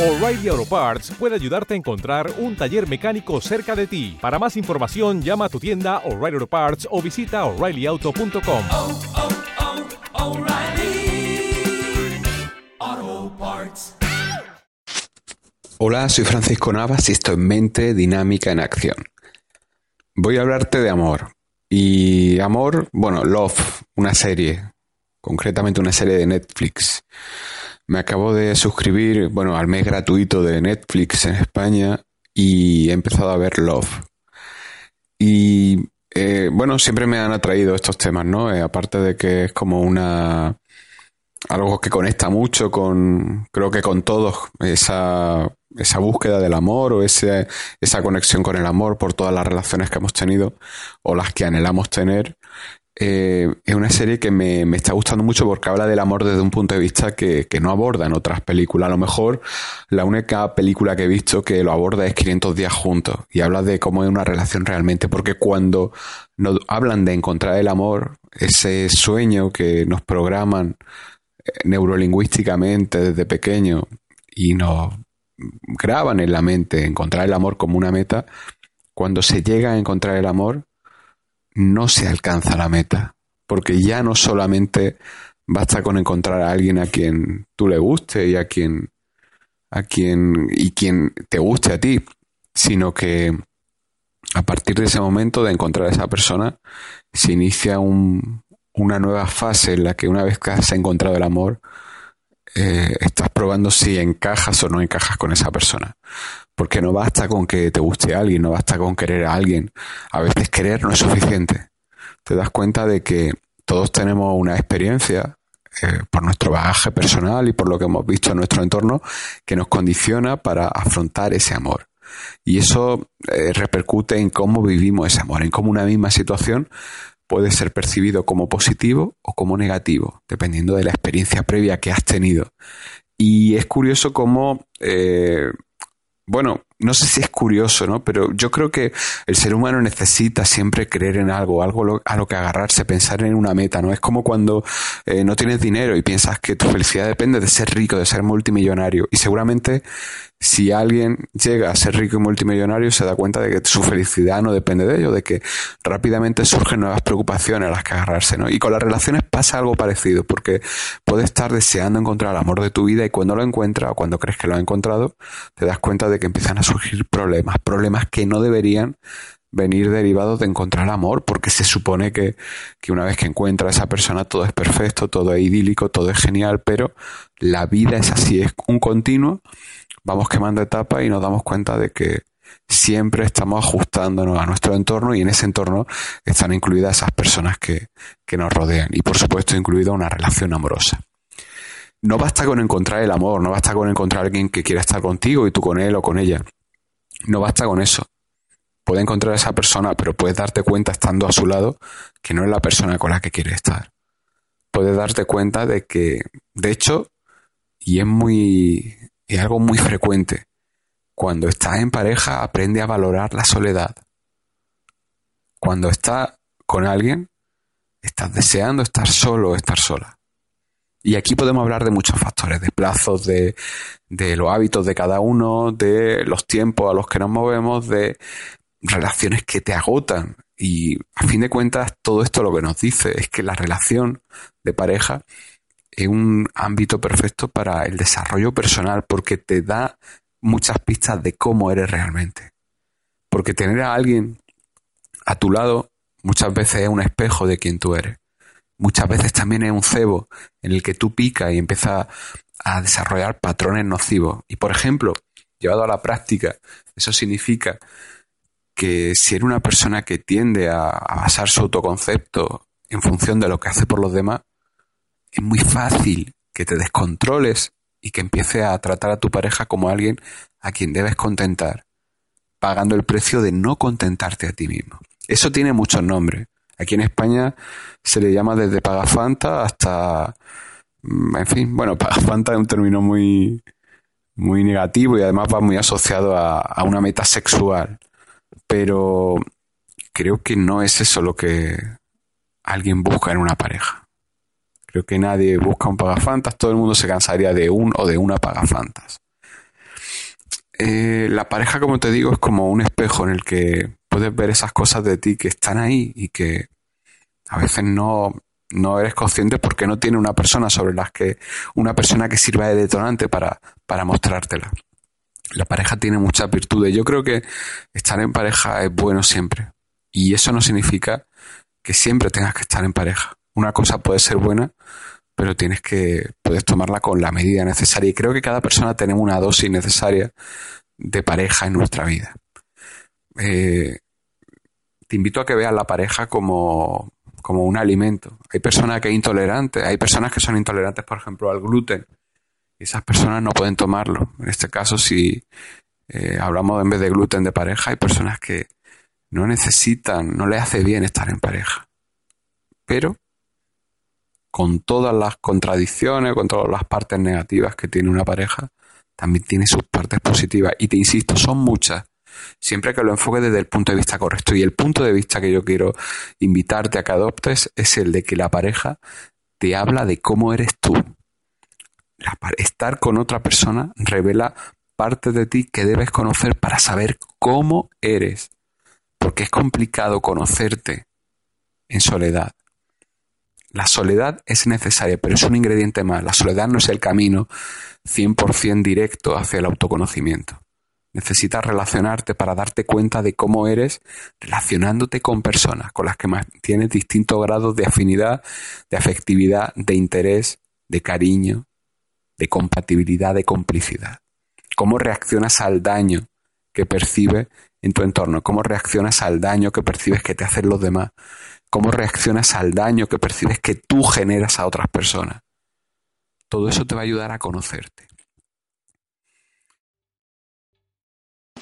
O'Reilly Auto Parts puede ayudarte a encontrar un taller mecánico cerca de ti. Para más información, llama a tu tienda O'Reilly Auto Parts o visita oreillyauto.com. oh, oh, Parts. Hola, soy Francisco Navas y esto es Mente Dinámica en Acción. Voy a hablarte de amor. Y amor, bueno, Love, una serie, concretamente una serie de Netflix. Me acabo de suscribir, bueno, al mes gratuito de Netflix en España y he empezado a ver Love. Y eh, bueno, siempre me han atraído estos temas, ¿no? Eh, aparte de que es como una algo que conecta mucho con, creo que con todos, esa, esa búsqueda del amor o ese, esa conexión con el amor por todas las relaciones que hemos tenido o las que anhelamos tener. Eh, es una serie que me, está gustando mucho porque habla del amor desde un punto de vista que, que, no aborda en otras películas. A lo mejor la única película que he visto que lo aborda es 500 días juntos y habla de cómo es una relación realmente. Porque cuando nos hablan de encontrar el amor, ese sueño que nos programan eh, neurolingüísticamente desde pequeño y nos graban en la mente encontrar el amor como una meta, cuando se llega a encontrar el amor, no se alcanza la meta, porque ya no solamente basta con encontrar a alguien a quien tú le guste y a quien a quien y quien te guste a ti, sino que a partir de ese momento de encontrar a esa persona se inicia un, una nueva fase en la que una vez que has encontrado el amor eh, estás probando si encajas o no encajas con esa persona. Porque no basta con que te guste alguien, no basta con querer a alguien. A veces querer no es suficiente. Te das cuenta de que todos tenemos una experiencia eh, por nuestro bagaje personal y por lo que hemos visto en nuestro entorno que nos condiciona para afrontar ese amor. Y eso eh, repercute en cómo vivimos ese amor, en cómo una misma situación puede ser percibido como positivo o como negativo, dependiendo de la experiencia previa que has tenido. Y es curioso cómo, eh, bueno, no sé si es curioso, ¿no? Pero yo creo que el ser humano necesita siempre creer en algo, algo a lo que agarrarse, pensar en una meta, ¿no? Es como cuando eh, no tienes dinero y piensas que tu felicidad depende de ser rico, de ser multimillonario. Y seguramente si alguien llega a ser rico y multimillonario se da cuenta de que su felicidad no depende de ello, de que rápidamente surgen nuevas preocupaciones a las que agarrarse, ¿no? Y con las relaciones pasa algo parecido, porque puedes estar deseando encontrar el amor de tu vida y cuando lo encuentras o cuando crees que lo has encontrado, te das cuenta de que empiezan a surgir problemas, problemas que no deberían venir derivados de encontrar amor, porque se supone que, que una vez que encuentra a esa persona todo es perfecto, todo es idílico, todo es genial, pero la vida es así, es un continuo vamos quemando etapas y nos damos cuenta de que siempre estamos ajustándonos a nuestro entorno y en ese entorno están incluidas esas personas que, que nos rodean y por supuesto incluida una relación amorosa. No basta con encontrar el amor, no basta con encontrar a alguien que quiera estar contigo y tú con él o con ella. No basta con eso. Puedes encontrar a esa persona, pero puedes darte cuenta estando a su lado que no es la persona con la que quieres estar. Puedes darte cuenta de que, de hecho, y es muy es algo muy frecuente. Cuando estás en pareja, aprende a valorar la soledad. Cuando estás con alguien, estás deseando estar solo o estar sola. Y aquí podemos hablar de muchos factores, de plazos, de, los hábitos de cada uno, de los tiempos a los que nos movemos, de relaciones que te agotan. Y a fin de cuentas, todo esto lo que nos dice es que la relación de pareja es un ámbito perfecto para el desarrollo personal porque te da muchas pistas de cómo eres realmente. Porque tener a alguien a tu lado muchas veces es un espejo de quien tú eres. Muchas veces también es un cebo en el que tú picas y empiezas a desarrollar patrones nocivos. Y por ejemplo, llevado a la práctica, eso significa que si eres una persona que tiende a, a basar su autoconcepto en función de lo que hace por los demás, es muy fácil que te descontroles y que empieces a tratar a tu pareja como alguien a quien debes contentar, pagando el precio de no contentarte a ti mismo. Eso tiene muchos nombres. Aquí en España se le llama desde pagafanta hasta, mm, en fin, bueno, pagafanta es un término muy, muy negativo y además va muy asociado a, a una meta sexual. Pero creo que no es eso lo que alguien busca en una pareja. Creo que nadie busca un pagafantas, todo el mundo se cansaría de un o de una pagafantas. eh, la pareja, como te digo, es como un espejo en el que puedes ver esas cosas de ti que están ahí y que a veces no, no eres consciente porque no tiene una persona sobre las que, una persona que sirva de detonante para, para mostrártela. La pareja tiene muchas virtudes. Yo creo que estar en pareja es bueno siempre. Y eso no significa que siempre tengas que estar en pareja. Una cosa puede ser buena, pero tienes que, puedes tomarla con la medida necesaria. Y creo que cada persona tenemos una dosis necesaria de pareja en nuestra vida. Eh, te invito a que veas la pareja como, como un alimento. Hay personas que son intolerantes, hay personas que son intolerantes, por ejemplo, al gluten. Y esas personas no pueden tomarlo. En este caso, si eh, hablamos en vez de gluten de pareja, hay personas que no necesitan, no les hace bien estar en pareja. Pero con todas las contradicciones, con todas las partes negativas que tiene una pareja, también tiene sus partes positivas. Y te insisto, son muchas siempre que lo enfoques desde el punto de vista correcto. Y el punto de vista que yo quiero invitarte a que adoptes es el de que la pareja te habla de cómo eres tú. estar con otra persona revela parte de ti que debes conocer para saber cómo eres. Porque es complicado conocerte en soledad. La soledad es necesaria, pero es un ingrediente más. La soledad no es el camino 100% directo hacia el autoconocimiento. Necesitas relacionarte para darte cuenta de cómo eres relacionándote con personas con las que tienes distintos grados de afinidad, de afectividad, de interés, de cariño, de compatibilidad, de complicidad. Cómo reaccionas al daño que percibes en tu entorno, cómo reaccionas al daño que percibes que te hacen los demás, cómo reaccionas al daño que percibes que tú generas a otras personas. Todo eso te va a ayudar a conocerte.